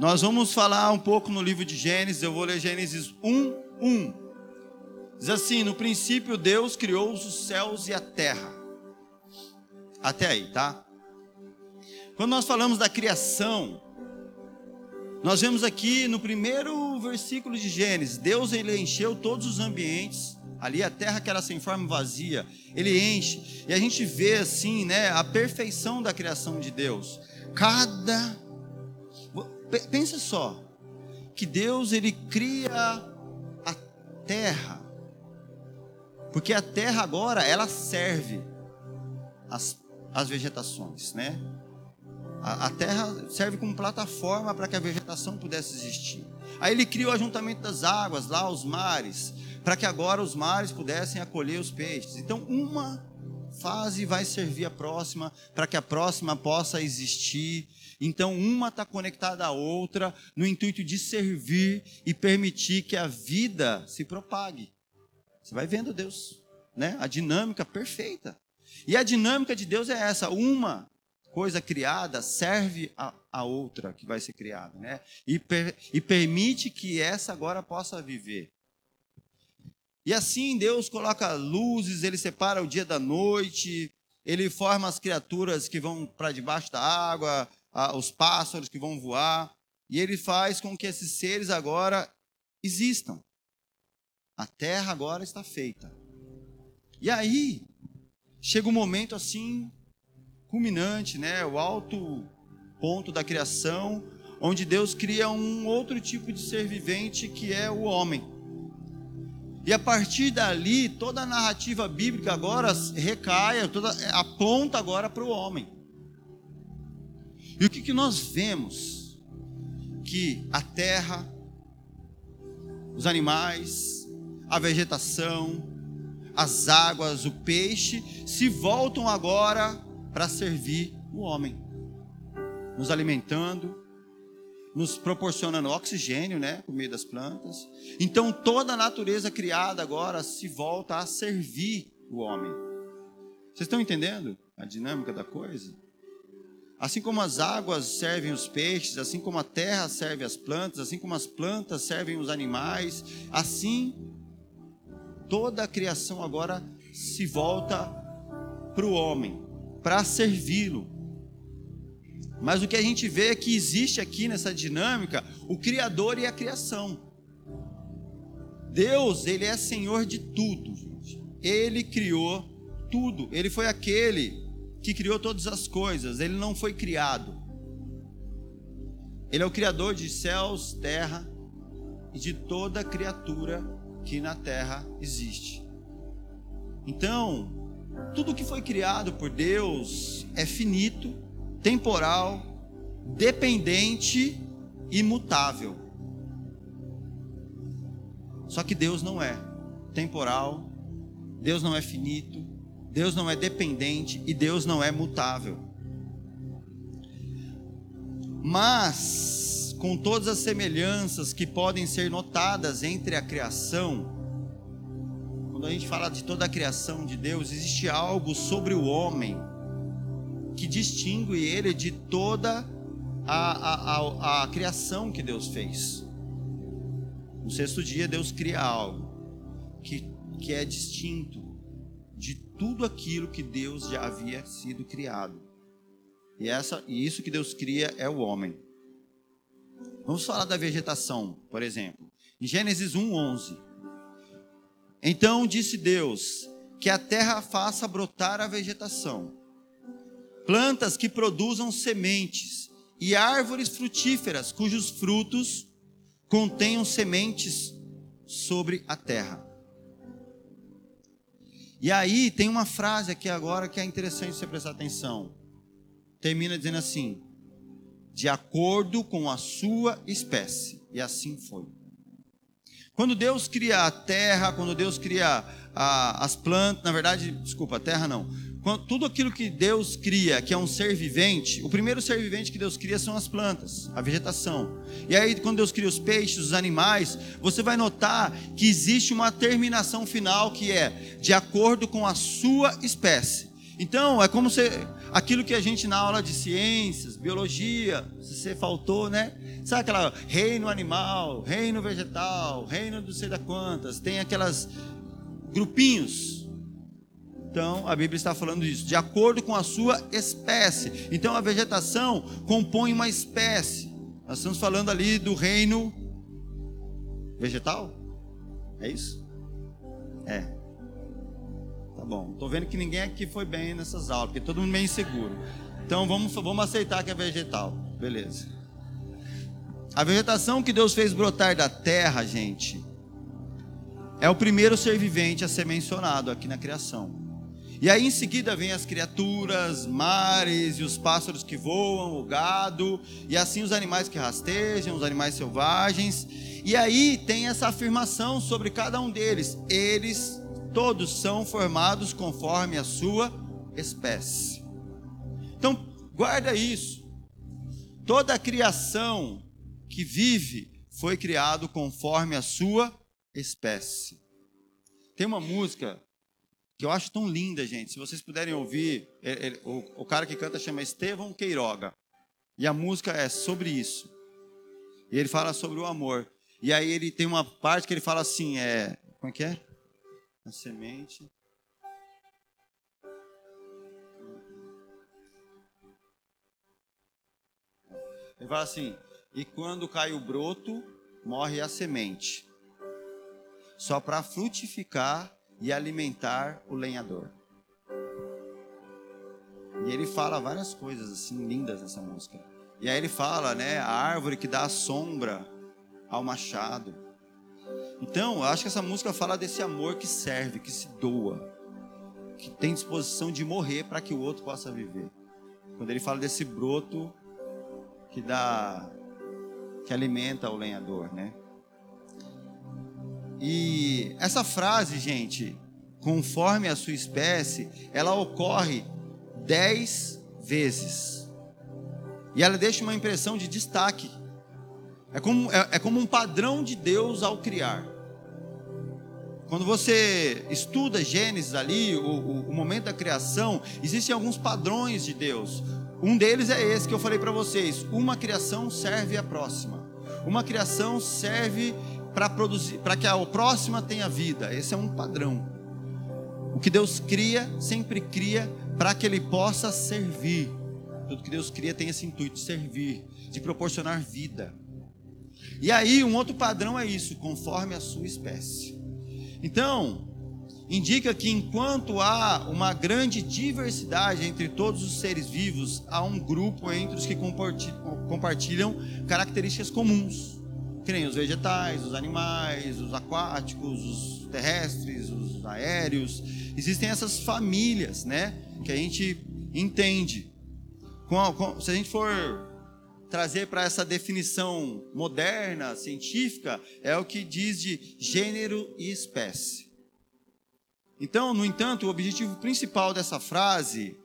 Nós vamos falar um pouco no livro de Gênesis, eu vou ler Gênesis 1, 1. Diz assim: No princípio Deus criou os céus e a terra. Até aí, tá? Quando nós falamos da criação, nós vemos aqui no primeiro versículo de Gênesis, Deus ele encheu todos os ambientes, ali a terra que era sem forma vazia, ele enche. E a gente vê assim, né, a perfeição da criação de Deus. Cada pensa só, que Deus ele cria a terra. Porque a terra agora ela serve as, as vegetações, né? A, a terra serve como plataforma para que a vegetação pudesse existir. Aí ele cria o ajuntamento das águas, lá os mares, para que agora os mares pudessem acolher os peixes. Então, uma fase vai servir a próxima, para que a próxima possa existir. Então, uma está conectada à outra, no intuito de servir e permitir que a vida se propague. Você vai vendo Deus, né? A dinâmica perfeita. E a dinâmica de Deus é essa: uma coisa criada serve a, a outra que vai ser criada, né? E, per, e permite que essa agora possa viver. E assim Deus coloca luzes, ele separa o dia da noite, ele forma as criaturas que vão para debaixo da água, os pássaros que vão voar, e ele faz com que esses seres agora existam. A terra agora está feita. E aí, chega um momento assim culminante, né, o alto ponto da criação, onde Deus cria um outro tipo de ser vivente que é o homem. E a partir dali, toda a narrativa bíblica agora recai, toda, aponta agora para o homem. E o que, que nós vemos? Que a terra, os animais, a vegetação, as águas, o peixe, se voltam agora para servir o homem, nos alimentando, nos proporcionando oxigênio, né, por meio das plantas. Então toda a natureza criada agora se volta a servir o homem. Vocês estão entendendo a dinâmica da coisa? Assim como as águas servem os peixes, assim como a terra serve as plantas, assim como as plantas servem os animais, assim toda a criação agora se volta para o homem para servi-lo. Mas o que a gente vê é que existe aqui nessa dinâmica o Criador e a criação. Deus, Ele é Senhor de tudo, gente. Ele criou tudo. Ele foi aquele que criou todas as coisas. Ele não foi criado. Ele é o Criador de céus, terra e de toda criatura que na terra existe. Então, tudo que foi criado por Deus é finito, temporal, dependente e mutável. Só que Deus não é temporal, Deus não é finito, Deus não é dependente e Deus não é mutável. Mas, com todas as semelhanças que podem ser notadas entre a criação, quando a gente fala de toda a criação de Deus, existe algo sobre o homem que distingue ele de toda a, a, a, a criação que Deus fez. No sexto dia, Deus cria algo que, que é distinto de tudo aquilo que Deus já havia sido criado. E, essa, e isso que Deus cria é o homem. Vamos falar da vegetação, por exemplo. Em Gênesis 1:11, então disse Deus: que a terra faça brotar a vegetação, plantas que produzam sementes e árvores frutíferas cujos frutos contenham sementes sobre a terra. E aí tem uma frase aqui agora que é interessante você prestar atenção. Termina dizendo assim: de acordo com a sua espécie. E assim foi. Quando Deus cria a terra, quando Deus cria a, as plantas, na verdade, desculpa, a terra não. Tudo aquilo que Deus cria, que é um ser vivente, o primeiro ser vivente que Deus cria são as plantas, a vegetação. E aí, quando Deus cria os peixes, os animais, você vai notar que existe uma terminação final que é de acordo com a sua espécie. Então, é como se aquilo que a gente na aula de ciências, biologia, se você faltou, né? Sabe aquela reino animal, reino vegetal, reino do sei da quantas, tem aquelas grupinhos. Então, a Bíblia está falando isso, de acordo com a sua espécie. Então, a vegetação compõe uma espécie. Nós estamos falando ali do reino vegetal? É isso? É. Tá bom. Estou vendo que ninguém aqui foi bem nessas aulas, porque todo mundo meio inseguro. Então vamos, vamos aceitar que é vegetal. Beleza. A vegetação que Deus fez brotar da terra, gente, é o primeiro ser vivente a ser mencionado aqui na criação. E aí em seguida vem as criaturas, mares e os pássaros que voam, o gado, e assim os animais que rastejam, os animais selvagens. E aí tem essa afirmação sobre cada um deles. Eles todos são formados conforme a sua espécie. Então, guarda isso. Toda a criação que vive foi criado conforme a sua espécie. Tem uma música que eu acho tão linda, gente. Se vocês puderem ouvir, ele, ele, o, o, cara que canta chama Estevão Queiroga. E a música é sobre isso. E ele fala sobre o amor. E aí ele tem uma parte que ele fala assim, é, como é que é? A semente. Ele fala assim: "E quando cai o broto, morre a semente, só para frutificar e alimentar o lenhador. E ele fala várias coisas assim lindas nessa música. E aí ele fala, né, a árvore que dá sombra ao machado. Então, eu acho que essa música fala desse amor que serve, que se doa, que tem disposição de morrer para que o outro possa viver. Quando ele fala desse broto que dá que alimenta o lenhador, né? E essa frase, gente, conforme a sua espécie, ela ocorre dez vezes. E ela deixa uma impressão de destaque. É como, é, é como um padrão de Deus ao criar. Quando você estuda Gênesis ali, o, o, o momento da criação, existem alguns padrões de Deus. Um deles é esse que eu falei para vocês: uma criação serve à próxima. Uma criação serve para produzir, para que a próxima tenha vida. Esse é um padrão. O que Deus cria, sempre cria para que ele possa servir. Tudo que Deus cria tem esse intuito de servir, de proporcionar vida. E aí, um outro padrão é isso, conforme a sua espécie. Então, indica que enquanto há uma grande diversidade entre todos os seres vivos, há um grupo entre os que compartilham características comuns que nem os vegetais, os animais, os aquáticos, os terrestres, os aéreos. Existem essas famílias, né? Que a gente entende. se a gente for trazer para essa definição moderna, científica, é o que diz de gênero e espécie. Então, no entanto, o objetivo principal dessa frase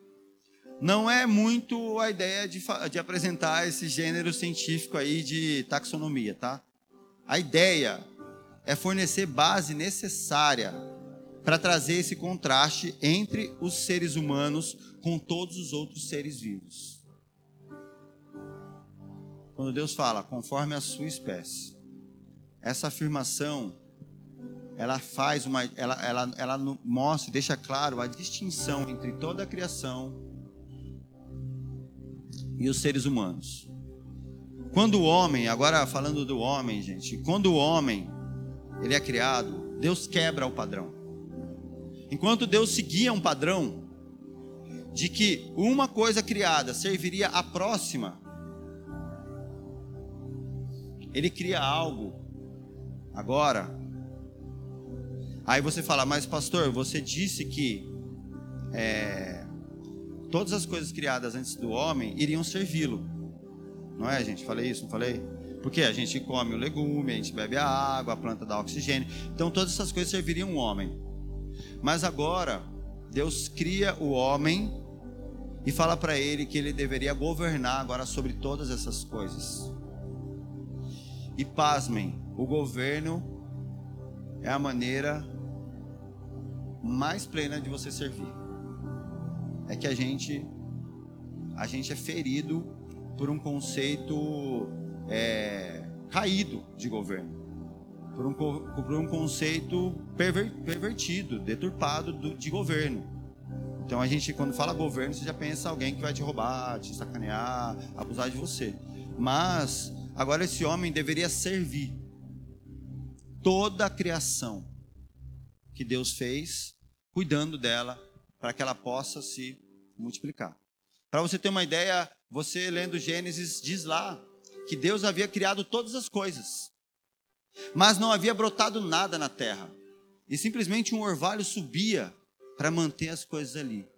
não é muito a ideia de, de apresentar esse gênero científico aí de taxonomia, tá? A ideia é fornecer base necessária para trazer esse contraste entre os seres humanos com todos os outros seres vivos. Quando Deus fala conforme a sua espécie, essa afirmação ela faz uma ela, ela, ela mostra, deixa claro a distinção entre toda a criação e os seres humanos. Quando o homem, agora falando do homem, gente, quando o homem ele é criado, Deus quebra o padrão. Enquanto Deus seguia um padrão de que uma coisa criada serviria à próxima, ele cria algo agora. Aí você fala, mas pastor, você disse que é, todas as coisas criadas antes do homem iriam servi-lo. Não é, gente? Falei isso, não falei? Porque a gente come o legume, a gente bebe a água, a planta dá oxigênio. Então todas essas coisas serviriam o homem. Mas agora, Deus cria o homem e fala para ele que ele deveria governar agora sobre todas essas coisas. E pasmem, o governo é a maneira mais plena de você servir. É que a gente a gente é ferido por um conceito é, caído de governo, por um, por um conceito perver, pervertido, deturpado do, de governo. Então a gente, quando fala governo, você já pensa alguém que vai te roubar, te sacanear, abusar de você. Mas agora esse homem deveria servir toda a criação que Deus fez, cuidando dela, para que ela possa se multiplicar. Para você ter uma ideia, você lendo Gênesis diz lá que Deus havia criado todas as coisas, mas não havia brotado nada na terra. E simplesmente um orvalho subia para manter as coisas ali.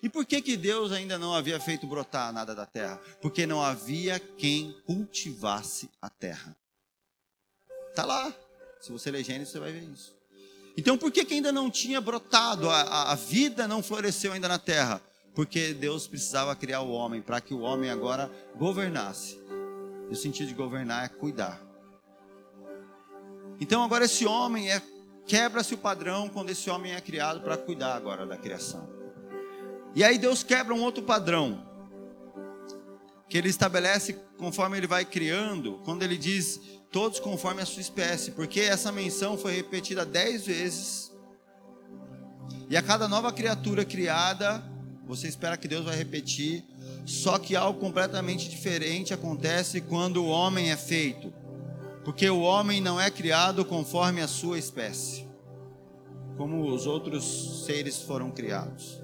E por que, que Deus ainda não havia feito brotar nada da terra? Porque não havia quem cultivasse a terra. Está lá. Se você ler Gênesis, você vai ver isso. Então por que, que ainda não tinha brotado? A, a, vida não floresceu ainda na terra? porque Deus precisava criar o homem para que o homem agora governasse. E o sentido de governar é cuidar. Então agora esse homem é quebra-se o padrão quando esse homem é criado para cuidar agora da criação. E aí Deus quebra um outro padrão que ele estabelece conforme ele vai criando, quando ele diz todos conforme a sua espécie, porque essa menção foi repetida dez vezes. E a cada nova criatura criada, você espera que Deus vai repetir, só que algo completamente diferente acontece quando o homem é feito. Porque o homem não é criado conforme a sua espécie, como os outros seres foram criados.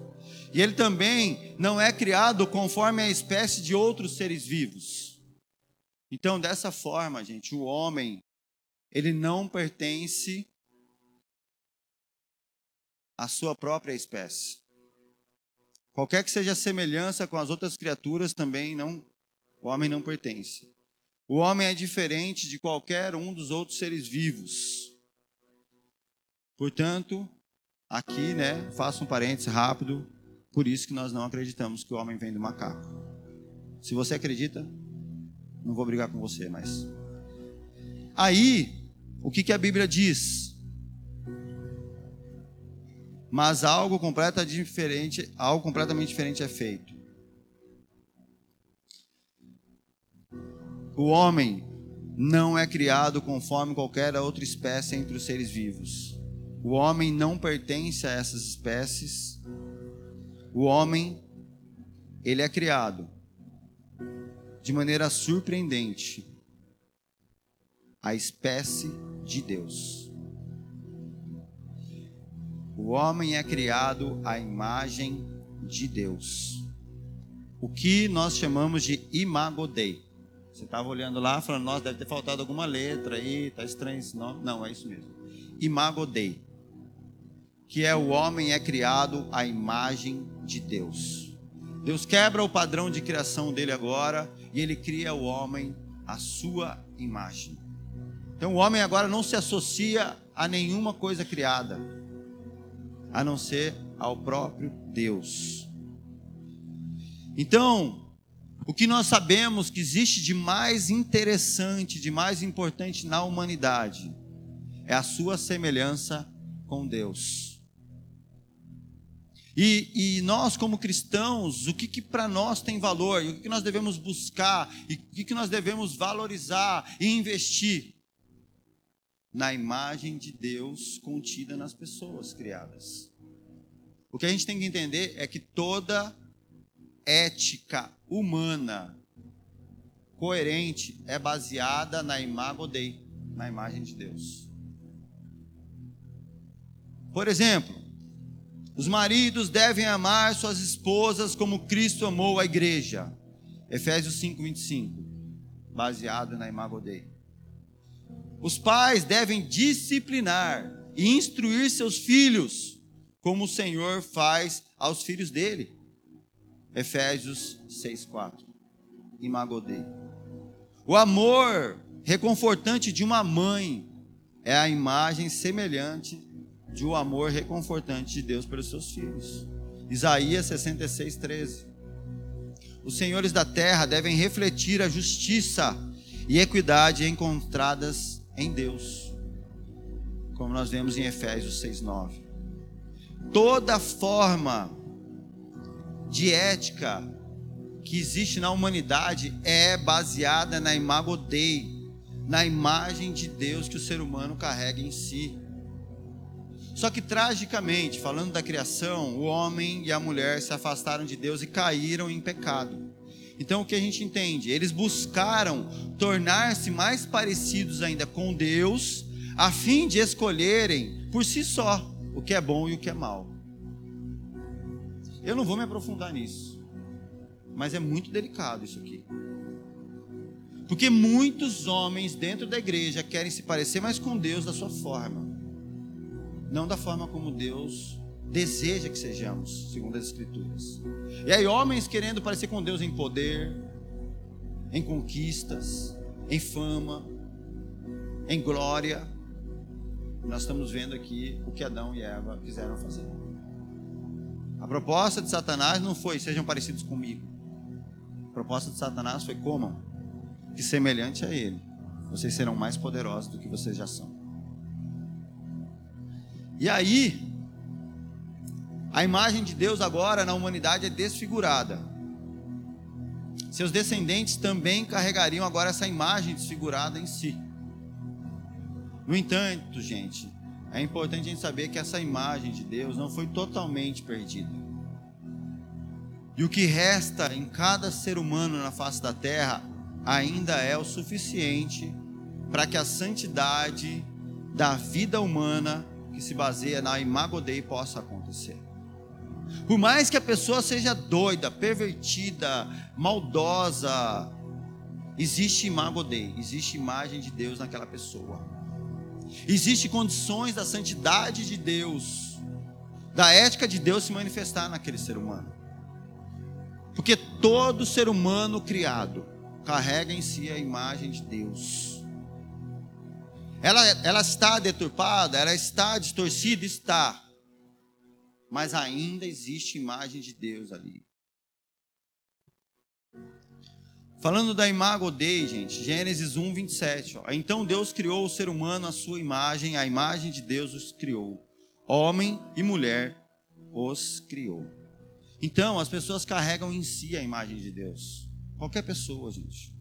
E ele também não é criado conforme a espécie de outros seres vivos. Então, dessa forma, gente, o homem, ele não pertence à sua própria espécie. Qualquer que seja a semelhança com as outras criaturas, também não, o homem não pertence. O homem é diferente de qualquer um dos outros seres vivos. Portanto, aqui, né, faço um parênteses rápido, por isso que nós não acreditamos que o homem vem do macaco. Se você acredita, não vou brigar com você, mas aí, o que, que a Bíblia diz? mas algo completamente diferente, algo completamente diferente é feito. O homem não é criado conforme qualquer outra espécie entre os seres vivos. O homem não pertence a essas espécies. O homem, ele é criado de maneira surpreendente a espécie de Deus. O homem é criado à imagem de Deus. O que nós chamamos de imago Dei. Você estava olhando lá, falando, nossa, deve ter faltado alguma letra aí, tá estranho esse nome. Não, é isso mesmo. Imago Dei. Que é o homem é criado à imagem de Deus. Deus quebra o padrão de criação dele agora e ele cria o homem à sua imagem. Então o homem agora não se associa a nenhuma coisa criada a não ser ao próprio Deus. Então, o que nós sabemos que existe de mais interessante, de mais importante na humanidade, é a sua semelhança com Deus. E, e nós, como cristãos, o que, que para nós tem valor, e o que, que nós devemos buscar, e o que, que nós devemos valorizar e investir? na imagem de Deus contida nas pessoas criadas. O que a gente tem que entender é que toda ética humana coerente é baseada na imago Dei, na imagem de Deus. Por exemplo, os maridos devem amar suas esposas como Cristo amou a igreja. Efésios 5:25, baseado na imago Dei. Os pais devem disciplinar e instruir seus filhos, como o Senhor faz aos filhos dele. Efésios 6:4. Imagodei. O amor reconfortante de uma mãe é a imagem semelhante de um amor reconfortante de Deus pelos seus filhos. Isaías 66:13. Os senhores da terra devem refletir a justiça e equidade encontradas em Deus, como nós vemos em Efésios 6:9. Toda forma de ética que existe na humanidade é baseada na imago Dei, na imagem de Deus que o ser humano carrega em si. Só que tragicamente, falando da criação, o homem e a mulher se afastaram de Deus e caíram em pecado. Então o que a gente entende? Eles buscaram tornar-se mais parecidos ainda com Deus, a fim de escolherem por si só o que é bom e o que é mal. Eu não vou me aprofundar nisso, mas é muito delicado isso aqui. Porque muitos homens dentro da igreja querem se parecer mais com Deus da sua forma, não da forma como Deus deseja que sejamos, segundo as Escrituras. E aí, homens querendo parecer com Deus em poder, em conquistas, em fama, em glória. Nós estamos vendo aqui o que Adão e Eva quiseram fazer. A proposta de Satanás não foi sejam parecidos comigo. A proposta de Satanás foi comam, que semelhante a ele, vocês serão mais poderosos do que vocês já são. E aí, a imagem de Deus agora na humanidade é desfigurada. Seus descendentes também carregariam agora essa imagem desfigurada em si. No entanto, gente, é importante a gente saber que essa imagem de Deus não foi totalmente perdida. E o que resta em cada ser humano na face da terra ainda é o suficiente para que a santidade da vida humana que se baseia na imago Dei possa acontecer. Por mais que a pessoa seja doida, pervertida, maldosa, existe imago existe imagem de Deus naquela pessoa. Existem condições da santidade de Deus, da ética de Deus se manifestar naquele ser humano. Porque todo ser humano criado carrega em si a imagem de Deus. Ela, ela está deturpada, ela está distorcida, está mas ainda existe imagem de Deus ali. Falando da imago Dei, gente, Gênesis 1, 27. Ó. Então Deus criou o ser humano à sua imagem, a imagem de Deus os criou. Homem e mulher os criou. Então, as pessoas carregam em si a imagem de Deus. Qualquer pessoa, gente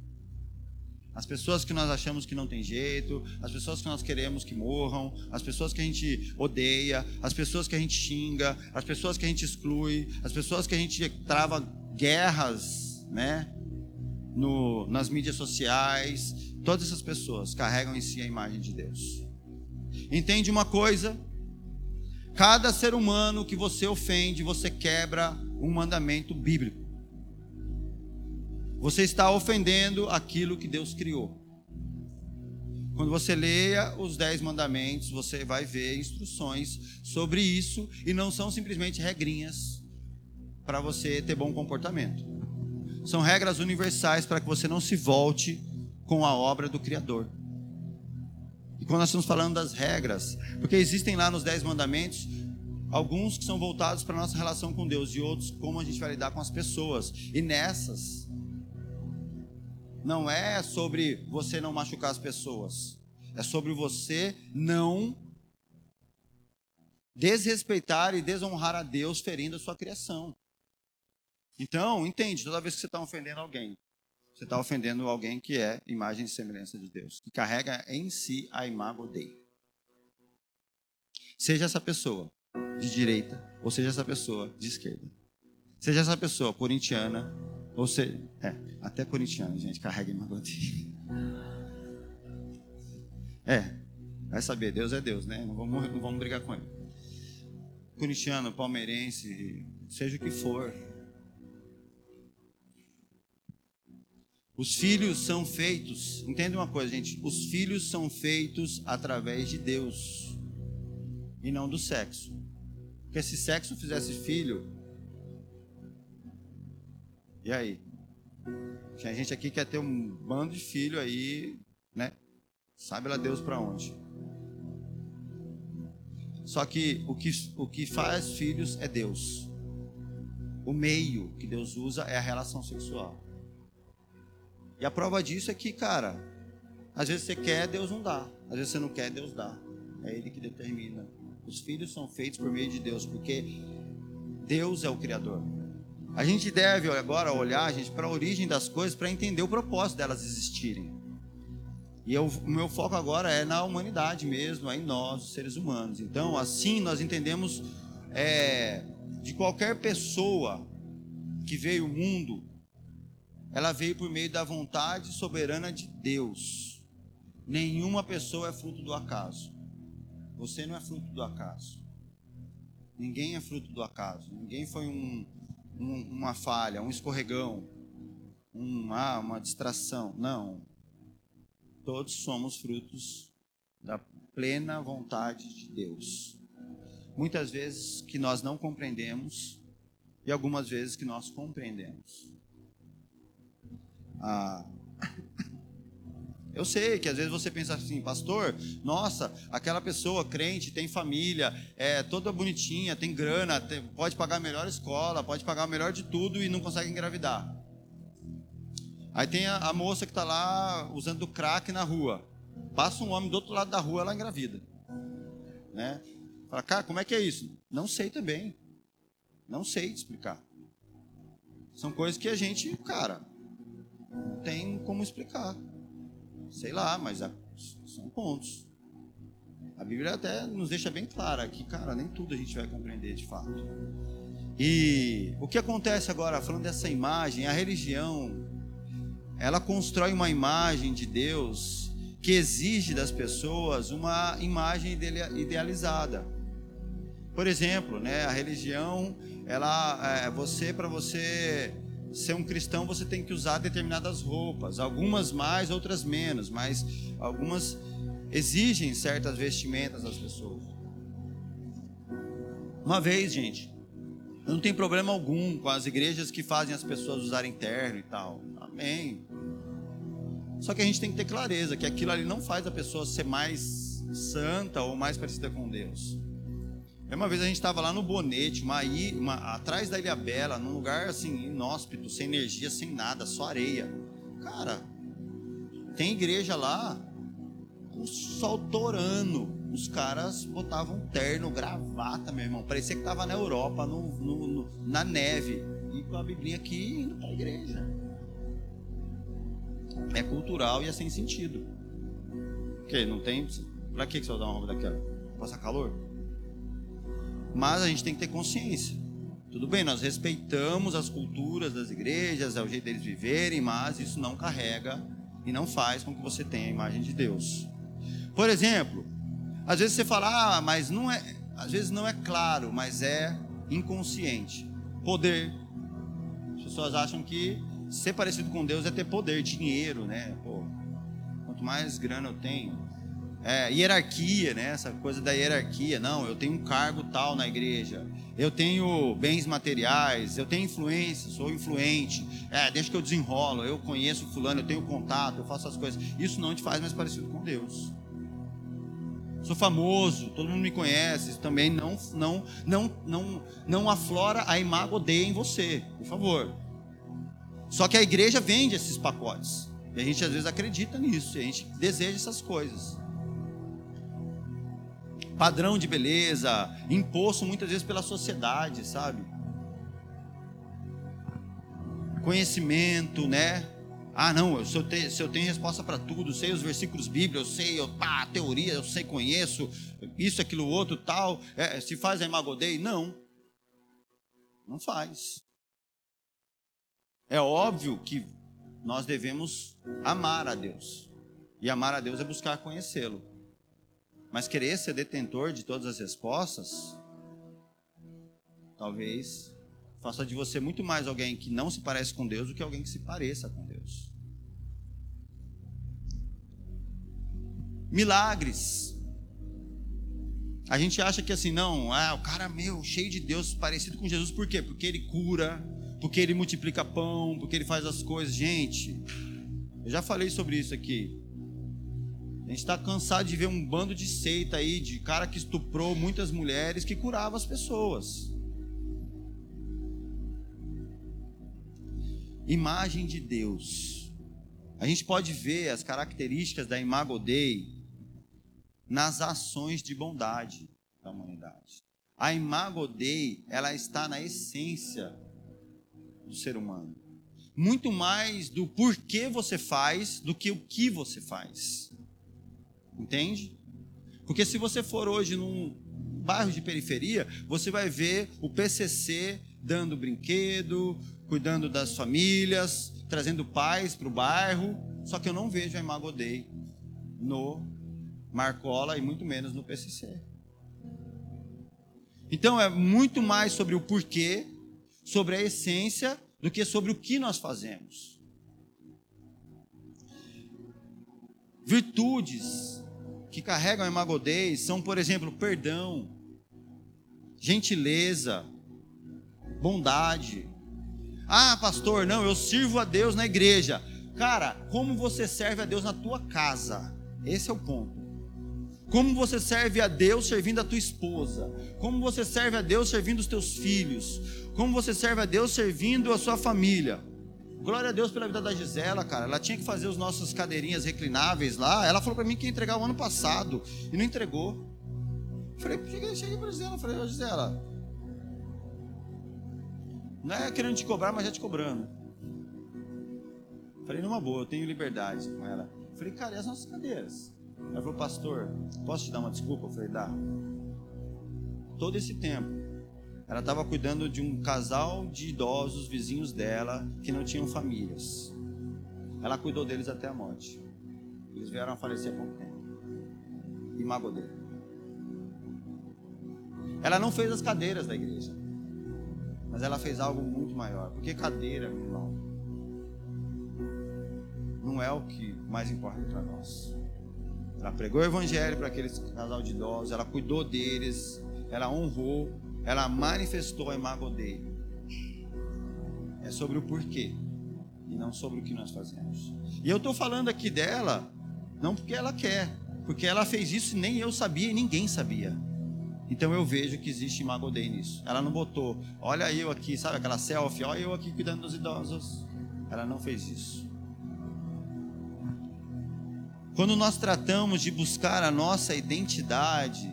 as pessoas que nós achamos que não tem jeito, as pessoas que nós queremos que morram, as pessoas que a gente odeia, as pessoas que a gente xinga, as pessoas que a gente exclui, as pessoas que a gente trava guerras, né? No, nas mídias sociais, todas essas pessoas carregam em si a imagem de Deus. Entende uma coisa? Cada ser humano que você ofende, você quebra um mandamento bíblico você está ofendendo aquilo que Deus criou. Quando você leia os dez mandamentos, você vai ver instruções sobre isso e não são simplesmente regrinhas para você ter bom comportamento. São regras universais para que você não se volte com a obra do Criador. E quando nós estamos falando das regras, porque existem lá nos dez mandamentos alguns que são voltados para a nossa relação com Deus e outros como a gente vai lidar com as pessoas. E nessas não é sobre você não machucar as pessoas. É sobre você não desrespeitar e desonrar a Deus ferindo a sua criação. Então, entende, toda vez que você está ofendendo alguém, você está ofendendo alguém que é imagem e semelhança de Deus, que carrega em si a imago Dei. Seja essa pessoa de direita, ou seja essa pessoa de esquerda. Seja essa pessoa corintiana, ou seja, é, até corintiano, gente, carrega em magote. É, vai saber, Deus é Deus, né? Não vamos, não vamos brigar com ele. Corintiano, palmeirense, seja o que for. Os filhos são feitos, entenda uma coisa, gente. Os filhos são feitos através de Deus e não do sexo. Porque se sexo fizesse filho, e aí? Tinha gente aqui que quer ter um bando de filho aí, né? Sabe lá Deus para onde. Só que o, que o que faz filhos é Deus. O meio que Deus usa é a relação sexual. E a prova disso é que, cara, às vezes você quer, Deus não dá. Às vezes você não quer, Deus dá. É Ele que determina. Os filhos são feitos por meio de Deus, porque Deus é o Criador. A gente deve agora olhar, gente, para a origem das coisas para entender o propósito delas existirem. E eu, o meu foco agora é na humanidade mesmo, é em nós, os seres humanos. Então, assim nós entendemos é, de qualquer pessoa que veio ao mundo, ela veio por meio da vontade soberana de Deus. Nenhuma pessoa é fruto do acaso. Você não é fruto do acaso. Ninguém é fruto do acaso. Ninguém foi um, um, uma falha, um escorregão, um, ah, uma distração. Não. Todos somos frutos da plena vontade de Deus. Muitas vezes que nós não compreendemos e algumas vezes que nós compreendemos. Ah, eu sei que às vezes você pensa assim, pastor, nossa, aquela pessoa crente, tem família, é toda bonitinha, tem grana, tem, pode pagar a melhor escola, pode pagar o melhor de tudo e não consegue engravidar. Aí tem a, a moça que está lá usando crack na rua. Passa um homem do outro lado da rua, ela engravida. Né? Fala, cara, como é que é isso? Não sei também. Não sei explicar. São coisas que a gente, cara, não tem como explicar. Sei lá, mas são pontos. A Bíblia até nos deixa bem clara que, cara, nem tudo a gente vai compreender de fato. E o que acontece agora, falando dessa imagem, a religião, ela constrói uma imagem de Deus que exige das pessoas uma imagem idealizada. Por exemplo, né, a religião, ela, é, você para você ser um cristão, você tem que usar determinadas roupas, algumas mais, outras menos, mas algumas exigem certas vestimentas das pessoas. Uma vez, gente, não tem problema algum com as igrejas que fazem as pessoas usarem terno e tal. Amém. Só que a gente tem que ter clareza que aquilo ali não faz a pessoa ser mais santa ou mais parecida com Deus. Uma vez a gente estava lá no Bonete, uma, uma, atrás da Ilha Bela, num lugar assim, inóspito, sem energia, sem nada, só areia. Cara, tem igreja lá, o sol torando. Os caras botavam terno, gravata, meu irmão. Parecia que estava na Europa, no, no, no, na neve. E com a Biblia aqui indo para a igreja. É cultural e é sem sentido. Que não tem. Para que você vai usar uma roupa daquela? Passa calor? Mas a gente tem que ter consciência. Tudo bem, nós respeitamos as culturas das igrejas, é o jeito deles viverem, mas isso não carrega e não faz com que você tenha a imagem de Deus. Por exemplo, às vezes você fala, ah, mas não é, às vezes não é claro, mas é inconsciente. Poder. As pessoas acham que ser parecido com Deus é ter poder, dinheiro, né? Pô, quanto mais grana eu tenho, é, hierarquia, né? Essa coisa da hierarquia. Não, eu tenho um cargo tal na igreja. Eu tenho bens materiais, eu tenho influência, sou influente. É, deixa que eu desenrolo, eu conheço fulano, eu tenho contato, eu faço as coisas. Isso não te faz mais parecido com Deus. Sou famoso, todo mundo me conhece. Isso também não, não, não, não, não aflora a imago Dei em você, por favor. Só que a igreja vende esses pacotes. E a gente às vezes acredita nisso, e a gente deseja essas coisas padrão de beleza, imposto muitas vezes pela sociedade, sabe? Conhecimento, né? Ah, não, se eu, te, se eu tenho resposta para tudo, sei os versículos bíblicos, eu sei, eu, pá, teoria, eu sei, conheço, isso, aquilo, outro, tal. É, se faz a imagodei? Não. Não faz. É óbvio que nós devemos amar a Deus. E amar a Deus é buscar conhecê-lo. Mas querer ser detentor de todas as respostas, talvez faça de você muito mais alguém que não se parece com Deus do que alguém que se pareça com Deus. Milagres. A gente acha que assim, não, ah, o cara meu, cheio de Deus, parecido com Jesus, por quê? Porque ele cura, porque ele multiplica pão, porque ele faz as coisas. Gente, eu já falei sobre isso aqui. A gente está cansado de ver um bando de seita aí, de cara que estuprou muitas mulheres, que curava as pessoas. Imagem de Deus. A gente pode ver as características da Imago Dei nas ações de bondade da humanidade. A Imago Dei, ela está na essência do ser humano. Muito mais do porquê você faz do que o que você faz. Entende? Porque se você for hoje num bairro de periferia, você vai ver o PCC dando brinquedo, cuidando das famílias, trazendo paz para o bairro. Só que eu não vejo a Imago Dei no Marcola e muito menos no PCC. Então é muito mais sobre o porquê, sobre a essência, do que sobre o que nós fazemos. Virtudes que carregam a imagodez são, por exemplo, perdão, gentileza, bondade. Ah, pastor, não, eu sirvo a Deus na igreja. Cara, como você serve a Deus na tua casa? Esse é o ponto. Como você serve a Deus servindo a tua esposa? Como você serve a Deus servindo os teus filhos? Como você serve a Deus servindo a sua família? Glória a Deus pela vida da Gisela, cara. Ela tinha que fazer os nossos cadeirinhas reclináveis lá. Ela falou para mim que ia entregar o ano passado e não entregou. Falei, cheguei, para Gisela, falei, oh, Gisela, não é querendo te cobrar, mas já te cobrando. Falei, numa boa, eu tenho liberdade com ela. Falei, cara, e as nossas cadeiras? Ela falou, pastor, posso te dar uma desculpa? Eu falei, dá. Todo esse tempo, ela estava cuidando de um casal de idosos, vizinhos dela, que não tinham famílias. Ela cuidou deles até a morte. Eles vieram a falecer há pouco tempo. E magoou dele. Ela não fez as cadeiras da igreja. Mas ela fez algo muito maior. Porque cadeira, meu irmão, não é o que mais importa para nós. Ela pregou o evangelho para aqueles casal de idosos, ela cuidou deles, ela honrou, ela manifestou a imago dele. É sobre o porquê e não sobre o que nós fazemos. E eu estou falando aqui dela não porque ela quer, porque ela fez isso e nem eu sabia e ninguém sabia. Então eu vejo que existe imago nisso. Ela não botou, olha eu aqui, sabe aquela selfie, olha eu aqui cuidando dos idosos. Ela não fez isso. Quando nós tratamos de buscar a nossa identidade,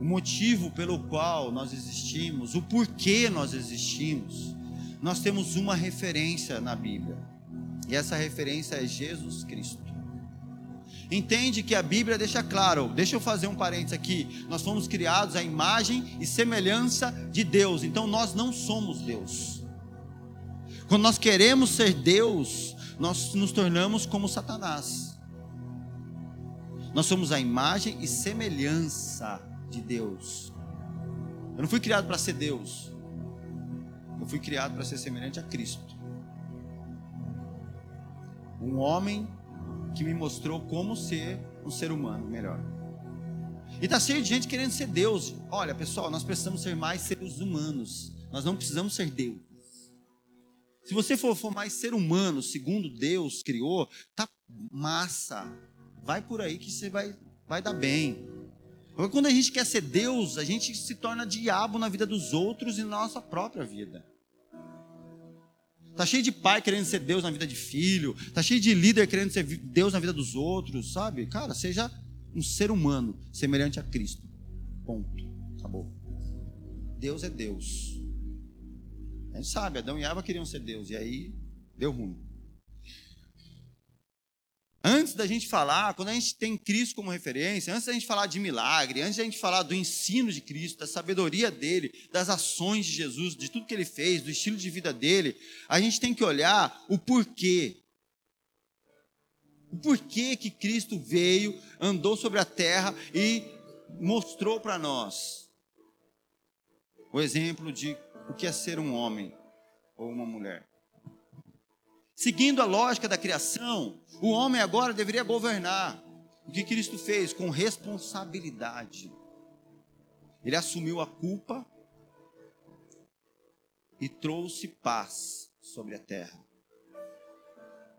o motivo pelo qual nós existimos, o porquê nós existimos, nós temos uma referência na Bíblia. E essa referência é Jesus Cristo. Entende que a Bíblia deixa claro, deixa eu fazer um parênteses aqui. Nós fomos criados à imagem e semelhança de Deus, então nós não somos Deus. Quando nós queremos ser Deus, nós nos tornamos como Satanás. Nós somos a imagem e semelhança de Deus. Eu não fui criado para ser Deus. Eu fui criado para ser semelhante a Cristo. Um homem que me mostrou como ser um ser humano melhor. E está cheio de gente querendo ser Deus. Olha, pessoal, nós precisamos ser mais seres humanos. Nós não precisamos ser Deus. Se você for, for mais ser humano, segundo Deus criou, tá massa. Vai por aí que você vai, vai dar bem. Porque quando a gente quer ser Deus, a gente se torna diabo na vida dos outros e na nossa própria vida. Tá cheio de pai querendo ser Deus na vida de filho, tá cheio de líder querendo ser Deus na vida dos outros, sabe? Cara, seja um ser humano semelhante a Cristo. Ponto. Acabou. Deus é Deus. A gente sabe, Adão e Eva queriam ser Deus, e aí deu ruim. Antes da gente falar, quando a gente tem Cristo como referência, antes da gente falar de milagre, antes da gente falar do ensino de Cristo, da sabedoria dele, das ações de Jesus, de tudo que ele fez, do estilo de vida dele, a gente tem que olhar o porquê. O porquê que Cristo veio, andou sobre a terra e mostrou para nós o exemplo de o que é ser um homem ou uma mulher. Seguindo a lógica da criação, o homem agora deveria governar. O que Cristo fez? Com responsabilidade. Ele assumiu a culpa e trouxe paz sobre a terra.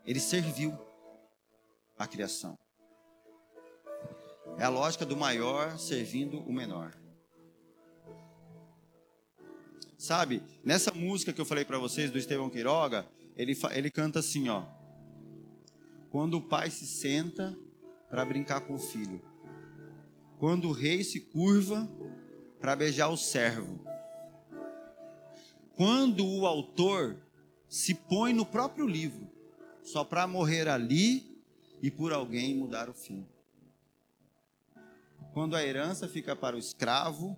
Ele serviu a criação. É a lógica do maior servindo o menor. Sabe, nessa música que eu falei para vocês do Estevão Queiroga, ele, ele canta assim, ó. Quando o pai se senta para brincar com o filho. Quando o rei se curva para beijar o servo. Quando o autor se põe no próprio livro, só para morrer ali e por alguém mudar o fim. Quando a herança fica para o escravo,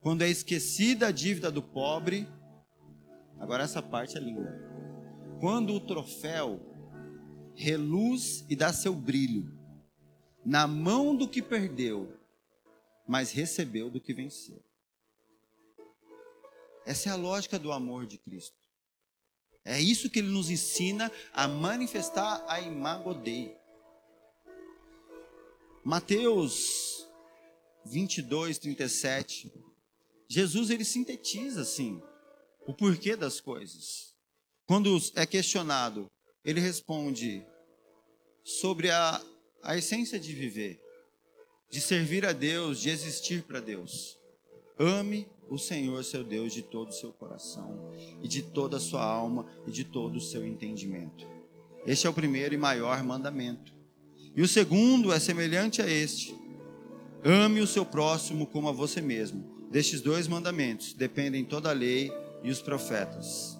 quando é esquecida a dívida do pobre, agora essa parte é linda. Quando o troféu reluz e dá seu brilho na mão do que perdeu, mas recebeu do que venceu. Essa é a lógica do amor de Cristo. É isso que ele nos ensina a manifestar a imago Dei. Mateus 22, 37. Jesus ele sintetiza assim o porquê das coisas. Quando é questionado, ele responde sobre a, a essência de viver, de servir a Deus, de existir para Deus. Ame o Senhor seu Deus de todo o seu coração, e de toda a sua alma, e de todo o seu entendimento. Este é o primeiro e maior mandamento. E o segundo é semelhante a este: ame o seu próximo como a você mesmo. Destes dois mandamentos dependem toda a lei e os profetas.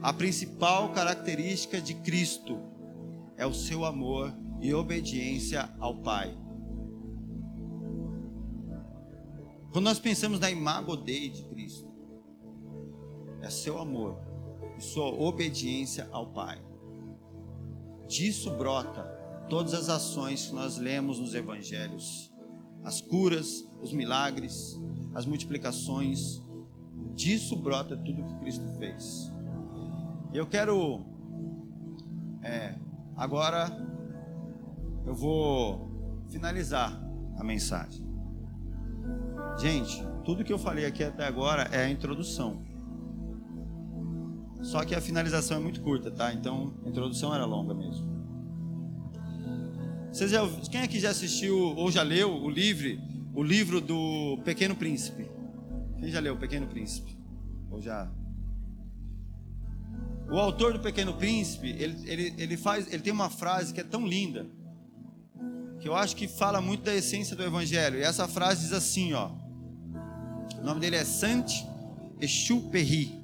A principal característica de Cristo é o seu amor e obediência ao Pai. Quando nós pensamos na imago Dei de Cristo, é seu amor e sua obediência ao Pai. Disso brota todas as ações que nós lemos nos evangelhos, as curas, os milagres, as multiplicações. Disso brota tudo que Cristo fez. Eu quero é, agora eu vou finalizar a mensagem. Gente, tudo que eu falei aqui até agora é a introdução. Só que a finalização é muito curta, tá? Então, a introdução era longa mesmo. Vocês já, quem aqui já assistiu ou já leu o livro, o livro do Pequeno Príncipe? Quem já leu o Pequeno Príncipe? Ou já? O autor do Pequeno Príncipe, ele, ele, ele faz, ele tem uma frase que é tão linda que eu acho que fala muito da essência do Evangelho. E essa frase diz assim, ó. O nome dele é Saint-Exupéry.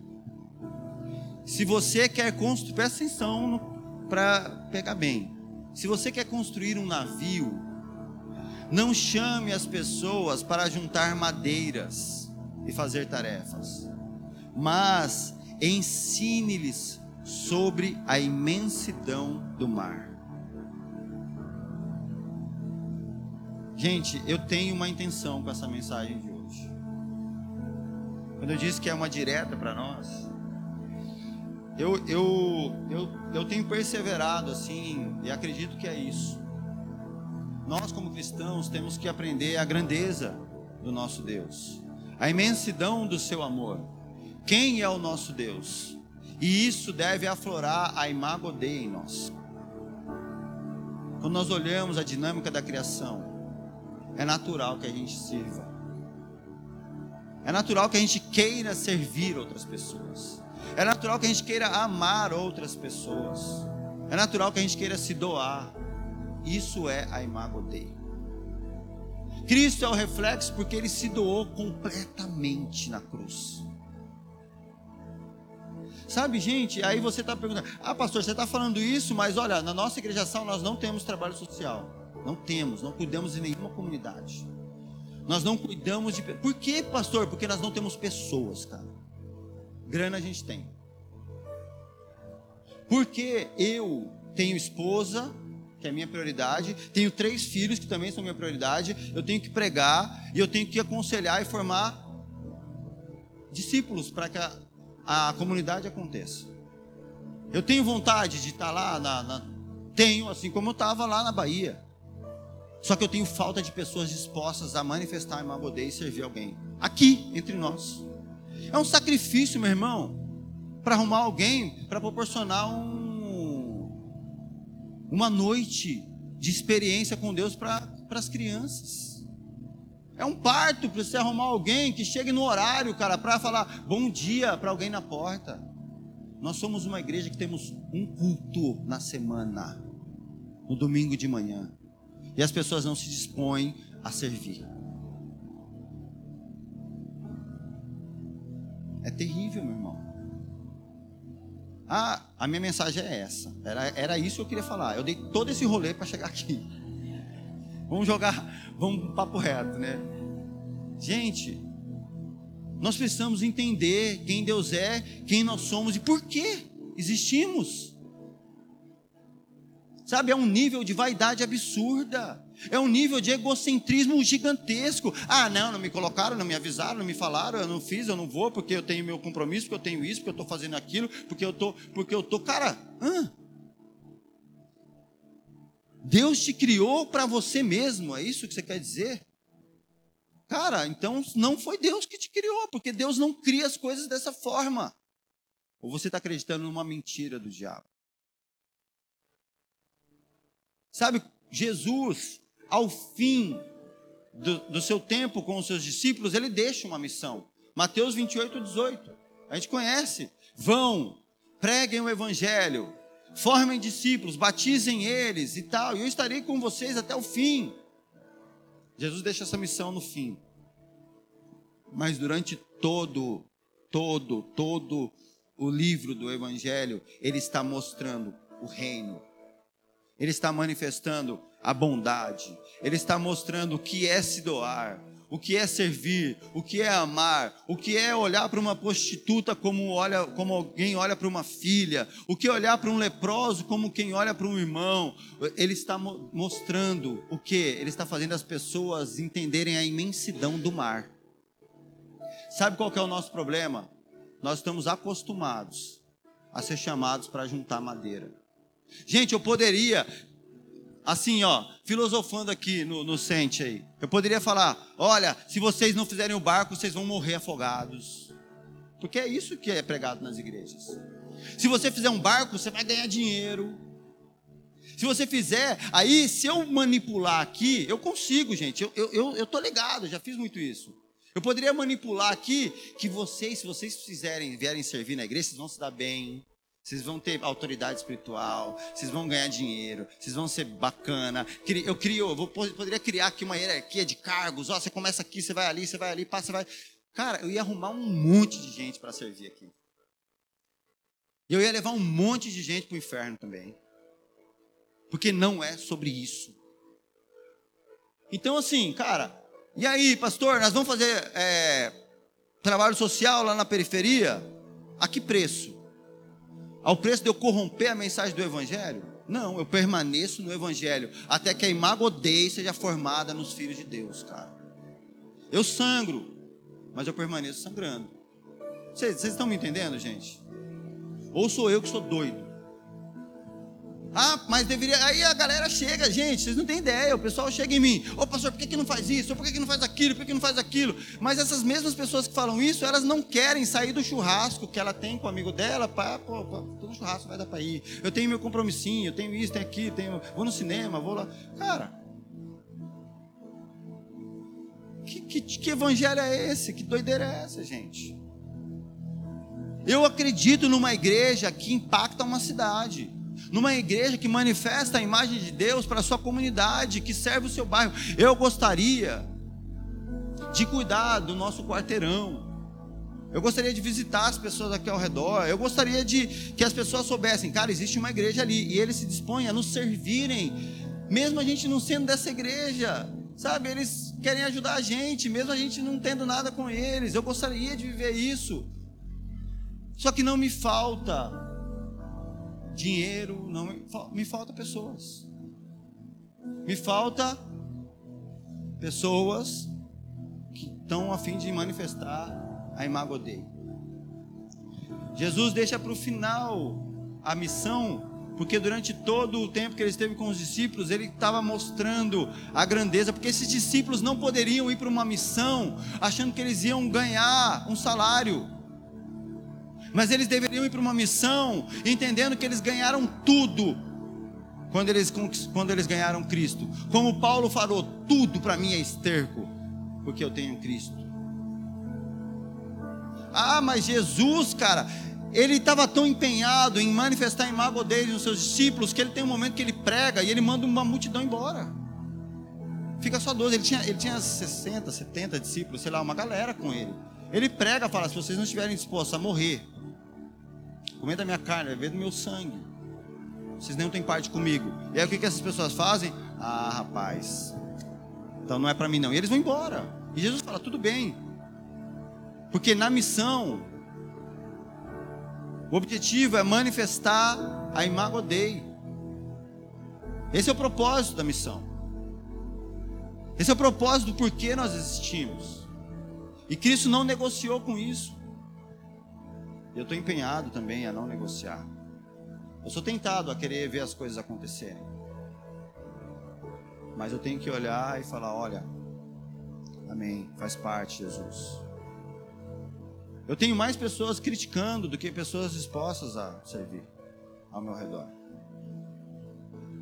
Se você quer construir, presta atenção para pegar bem. Se você quer construir um navio, não chame as pessoas para juntar madeiras e fazer tarefas, mas ensine-lhes sobre a imensidão do mar. Gente, eu tenho uma intenção com essa mensagem de hoje. Quando eu disse que é uma direta para nós, eu, eu, eu, eu tenho perseverado assim, e acredito que é isso. Nós, como cristãos, temos que aprender a grandeza do nosso Deus, a imensidão do seu amor. Quem é o nosso Deus? E isso deve aflorar a imago Dei em nós. Quando nós olhamos a dinâmica da criação, é natural que a gente sirva. É natural que a gente queira servir outras pessoas. É natural que a gente queira amar outras pessoas. É natural que a gente queira se doar. Isso é a imago Dei. Cristo é o reflexo porque ele se doou completamente na cruz. Sabe, gente, aí você está perguntando: ah, pastor, você está falando isso, mas olha, na nossa igrejação nós não temos trabalho social. Não temos, não cuidamos de nenhuma comunidade. Nós não cuidamos de. Por que, pastor? Porque nós não temos pessoas, cara. Grana a gente tem. Porque eu tenho esposa, que é minha prioridade, tenho três filhos que também são minha prioridade, eu tenho que pregar e eu tenho que aconselhar e formar discípulos para que a, a, comunidade aconteça. Eu tenho vontade de estar lá na, na tenho, assim como eu estava lá na Bahia. Só que eu tenho falta de pessoas dispostas a manifestar em Mabodê e servir alguém. Aqui, entre nós. É um sacrifício, meu irmão, para arrumar alguém, para proporcionar um, uma noite de experiência com Deus para as crianças. É um parto para você arrumar alguém que chegue no horário, cara, para falar bom dia para alguém na porta. Nós somos uma igreja que temos um culto na semana, no domingo de manhã e as pessoas não se dispõem a servir. É terrível, meu irmão. Ah, a minha mensagem é essa. Era, era isso que eu queria falar. Eu dei todo esse rolê para chegar aqui. Vamos jogar, vamos papo reto, né? Gente, nós precisamos entender quem Deus é, quem nós somos e por que existimos. Sabe, é um nível de vaidade absurda. É um nível de egocentrismo gigantesco. Ah, não, não me colocaram, não me avisaram, não me falaram, eu não fiz, eu não vou, porque eu tenho meu compromisso, porque eu tenho isso, porque eu estou fazendo aquilo, porque eu estou, porque eu estou. Cara, hã? Deus te criou para você mesmo, é isso que você quer dizer? Cara, então não foi Deus que te criou, porque Deus não cria as coisas dessa forma. Ou você está acreditando numa mentira do diabo? Sabe, Jesus, ao fim do, do, seu tempo com os seus discípulos, ele deixa uma missão. Mateus 28, 18. A gente conhece. Vão, preguem o evangelho, formem discípulos, batizem eles e tal, e eu estarei com vocês até o fim. Jesus deixa essa missão no fim. Mas durante todo, todo, todo o livro do Evangelho, ele está mostrando o reino. Ele está manifestando a bondade. Ele está mostrando o que é se doar, o que é servir, o que é amar, o que é olhar para uma prostituta como olha, como alguém olha para uma filha, o que é olhar para um leproso como quem olha para um irmão. Ele está mostrando o que? Ele está fazendo as pessoas entenderem a imensidão do mar. Sabe qual é o nosso problema? Nós estamos acostumados a ser chamados para juntar madeira. Gente, eu poderia assim, ó, filosofando aqui no, no Sente aí. Eu poderia falar: olha, se vocês não fizerem o barco, vocês vão morrer afogados. Porque é isso que é pregado nas igrejas. Se você fizer um barco, você vai ganhar dinheiro. Se você fizer, aí se eu manipular aqui, eu consigo, gente. Eu, eu, eu, eu tô ligado, já fiz muito isso. Eu poderia manipular aqui que vocês, se vocês fizerem, vierem servir na igreja, vocês vão se dar bem, vocês vão ter autoridade espiritual, vocês vão ganhar dinheiro, vocês vão ser bacana. Eu crio, eu poderia criar aqui uma hierarquia de cargos. Ó, você começa aqui, você vai ali, você vai ali, passa, vai. Cara, eu ia arrumar um monte de gente para servir aqui. E eu ia levar um monte de gente para o inferno também. Porque não é sobre isso. Então, assim, cara, e aí, pastor, nós vamos fazer é, trabalho social lá na periferia? A que preço? Ao preço de eu corromper a mensagem do Evangelho? Não, eu permaneço no Evangelho até que a imago Dei seja formada nos filhos de Deus, cara. Eu sangro, mas eu permaneço sangrando. Vocês, vocês estão me entendendo, gente? Ou sou eu que sou doido? Ah, mas deveria. Aí a galera chega, gente, vocês não têm ideia. O pessoal chega em mim: Ô pastor, por que, que não faz isso? Por que, que não faz aquilo? Por que, que não faz aquilo? Mas essas mesmas pessoas que falam isso, elas não querem sair do churrasco que ela tem com o amigo dela. Pá, pô, pô, tô no churrasco, vai dar para ir. Eu tenho meu compromissinho, eu tenho isso, tenho aquilo, tenho, vou no cinema, vou lá. Cara, que, que, que evangelho é esse? Que doideira é essa, gente? Eu acredito numa igreja que impacta uma cidade numa igreja que manifesta a imagem de Deus para a sua comunidade, que serve o seu bairro. Eu gostaria de cuidar do nosso quarteirão. Eu gostaria de visitar as pessoas aqui ao redor. Eu gostaria de que as pessoas soubessem, cara, existe uma igreja ali e eles se dispõem a nos servirem, mesmo a gente não sendo dessa igreja. Sabe, eles querem ajudar a gente, mesmo a gente não tendo nada com eles. Eu gostaria de viver isso. Só que não me falta dinheiro, não me falta pessoas. Me falta pessoas que estão a fim de manifestar a imago Dei. Jesus deixa para o final a missão, porque durante todo o tempo que ele esteve com os discípulos, ele estava mostrando a grandeza, porque esses discípulos não poderiam ir para uma missão achando que eles iam ganhar um salário mas eles deveriam ir para uma missão, entendendo que eles ganharam tudo quando eles, quando eles ganharam Cristo. Como Paulo falou: tudo para mim é esterco, porque eu tenho Cristo. Ah, mas Jesus, cara, ele estava tão empenhado em manifestar a imagem dele nos seus discípulos que ele tem um momento que ele prega e ele manda uma multidão embora. Fica só 12, ele tinha, ele tinha 60, 70 discípulos, sei lá, uma galera com ele. Ele prega, fala: se vocês não estiverem dispostos a morrer comer da minha carne, beber do meu sangue. Vocês não têm parte comigo. E aí o que, que essas pessoas fazem? Ah, rapaz, então não é para mim não. E eles vão embora. E Jesus fala: tudo bem. Porque na missão, o objetivo é manifestar a imago Dei. Esse é o propósito da missão. Esse é o propósito do porquê nós existimos. E Cristo não negociou com isso. Eu estou empenhado também a não negociar. Eu sou tentado a querer ver as coisas acontecerem. Mas eu tenho que olhar e falar: olha, amém, faz parte, Jesus. Eu tenho mais pessoas criticando do que pessoas dispostas a servir ao meu redor.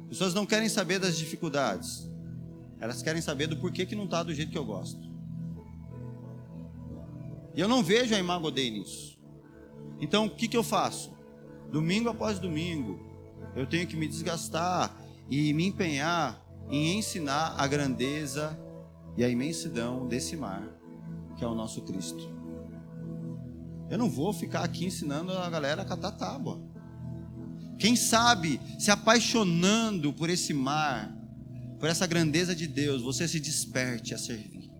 Pessoas não querem saber das dificuldades, elas querem saber do porquê que não está do jeito que eu gosto. E eu não vejo a imago Dei nisso. Então, o que, que eu faço? Domingo após domingo, eu tenho que me desgastar e me empenhar em ensinar a grandeza e a imensidão desse mar, que é o nosso Cristo. Eu não vou ficar aqui ensinando a galera a catar tábua. Quem sabe se apaixonando por esse mar, por essa grandeza de Deus, você se desperte a servir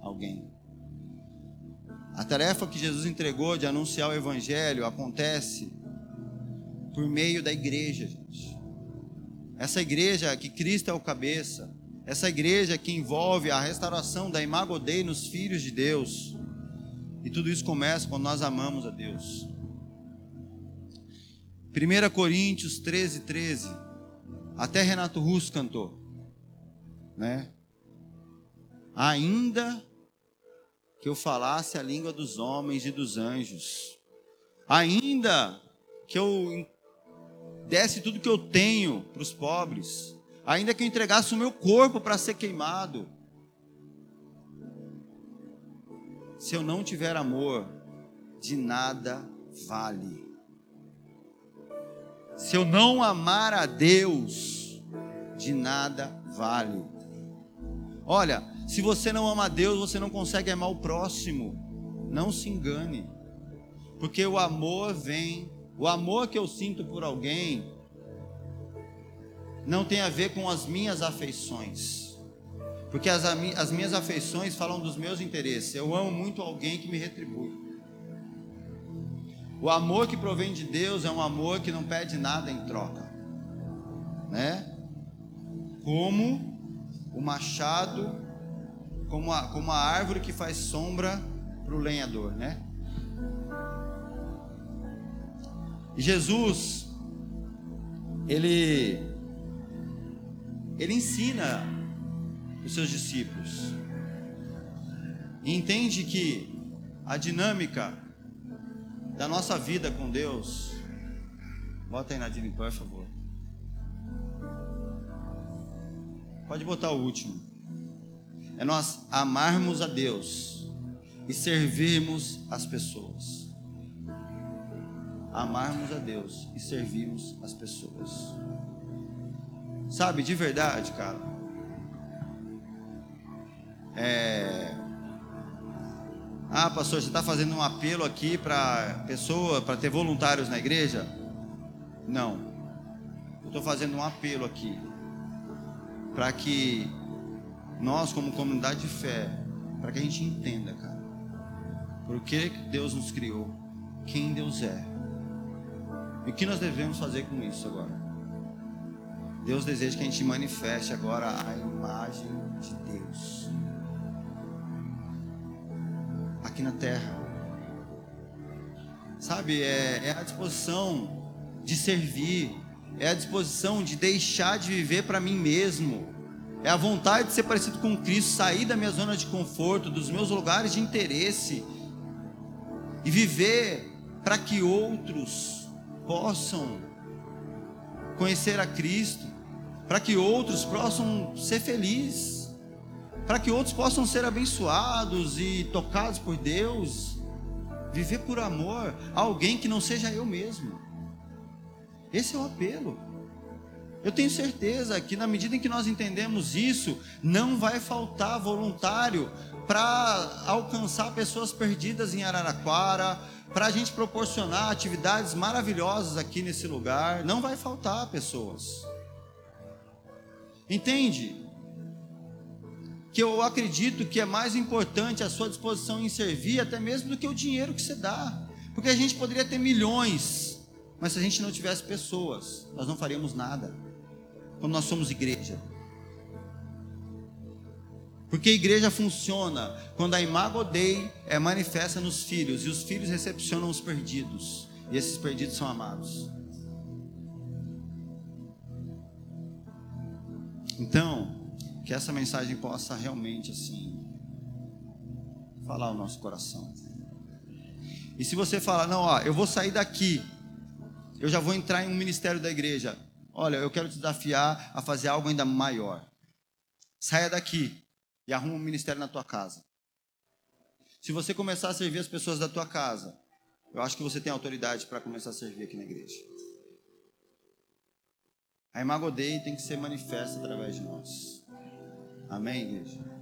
alguém. A tarefa que Jesus entregou de anunciar o Evangelho acontece por meio da igreja, gente. Essa igreja que Cristo é o cabeça, essa igreja que envolve a restauração da imago Dei nos filhos de Deus. E tudo isso começa quando nós amamos a Deus. 1 Coríntios 13, 13. Até Renato Russo cantou. Né? Ainda que eu falasse a língua dos homens e dos anjos, ainda que eu desse tudo que eu tenho para os pobres, ainda que eu entregasse o meu corpo para ser queimado, se eu não tiver amor, de nada vale. Se eu não amar a Deus, de nada vale. Olha, se você não ama Deus, você não consegue amar o próximo. Não se engane. Porque o amor vem, o amor que eu sinto por alguém não tem a ver com as minhas afeições. Porque as, as minhas afeições falam dos meus interesses. Eu amo muito alguém que me retribui. O amor que provém de Deus é um amor que não pede nada em troca, né? Como o machado como a, como a árvore que faz sombra para o lenhador, né? Jesus, ele, ele ensina os seus discípulos e entende que a dinâmica da nossa vida com Deus, bota aí Nadine, por favor. Pode botar o último é nós amarmos a Deus e servirmos as pessoas. Amarmos a Deus e servirmos as pessoas. Sabe, de verdade, cara. É... Ah, pastor, você está fazendo um apelo aqui para pessoa, para ter voluntários na igreja? Não. Eu estou fazendo um apelo aqui para que nós como comunidade de fé, para que a gente entenda, cara, por que Deus nos criou, quem Deus é, e o que nós devemos fazer com isso agora. Deus deseja que a gente manifeste agora a imagem de Deus aqui na terra. Sabe, é, é a disposição de servir, é a disposição de deixar de viver para mim mesmo é a vontade de ser parecido com Cristo, sair da minha zona de conforto, dos meus lugares de interesse e viver para que outros possam conhecer a Cristo, para que outros possam ser felizes, para que outros possam ser abençoados e tocados por Deus, viver por amor a alguém que não seja eu mesmo. Esse é o apelo. Eu tenho certeza que na medida em que nós entendemos isso, não vai faltar voluntário para alcançar pessoas perdidas em Araraquara, para a gente proporcionar atividades maravilhosas aqui nesse lugar. Não vai faltar pessoas. Entende? Que eu acredito que é mais importante a sua disposição em servir, até mesmo do que o dinheiro que você dá. Porque a gente poderia ter milhões, mas se a gente não tivesse pessoas, nós não faríamos nada. Quando nós somos igreja. Porque a igreja funciona quando a imago Dei é manifesta nos filhos e os filhos recepcionam os perdidos, e esses perdidos são amados. Então, que essa mensagem possa realmente assim falar o nosso coração. E se você falar, não, ó, eu vou sair daqui, eu já vou entrar em um ministério da igreja. Olha, eu quero te desafiar a fazer algo ainda maior. Saia daqui e arruma um ministério na tua casa. Se você começar a servir as pessoas da tua casa, eu acho que você tem autoridade para começar a servir aqui na igreja. A Imago Dei tem que ser manifesta através de nós. Amém, igreja?